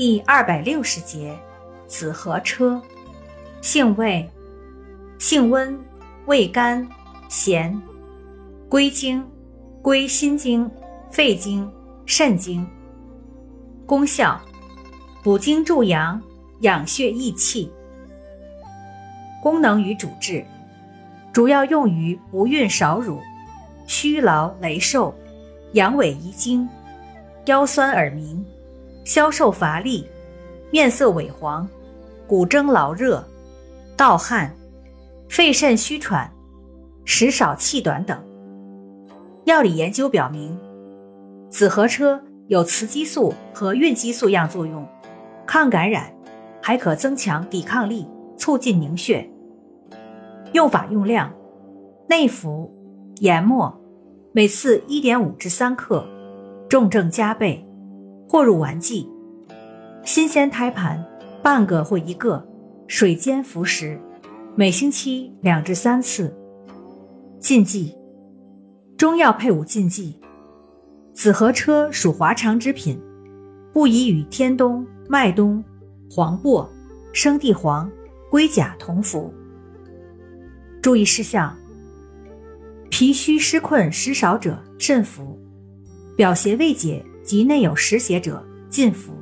第二百六十节，紫河车，性味，性温，味甘，咸，归经，归心经、肺经、肾经。功效，补精助阳，养血益气。功能与主治，主要用于不孕少乳、虚劳羸瘦、阳痿遗精、腰酸耳鸣。消瘦乏力、面色萎黄、骨蒸劳热、盗汗、肺肾虚喘、食少气短等。药理研究表明，紫河车有雌激素和孕激素样作用，抗感染，还可增强抵抗力，促进凝血。用法用量：内服，研末，每次一点五至三克，重症加倍。或入丸剂，新鲜胎盘半个或一个，水煎服食，每星期两至三次。禁忌：中药配伍禁忌。紫河车属华常之品，不宜与天冬、麦冬、黄柏、生地黄、龟甲同服。注意事项：脾虚湿困湿少者慎服，表邪未解。及内有实邪者，禁服。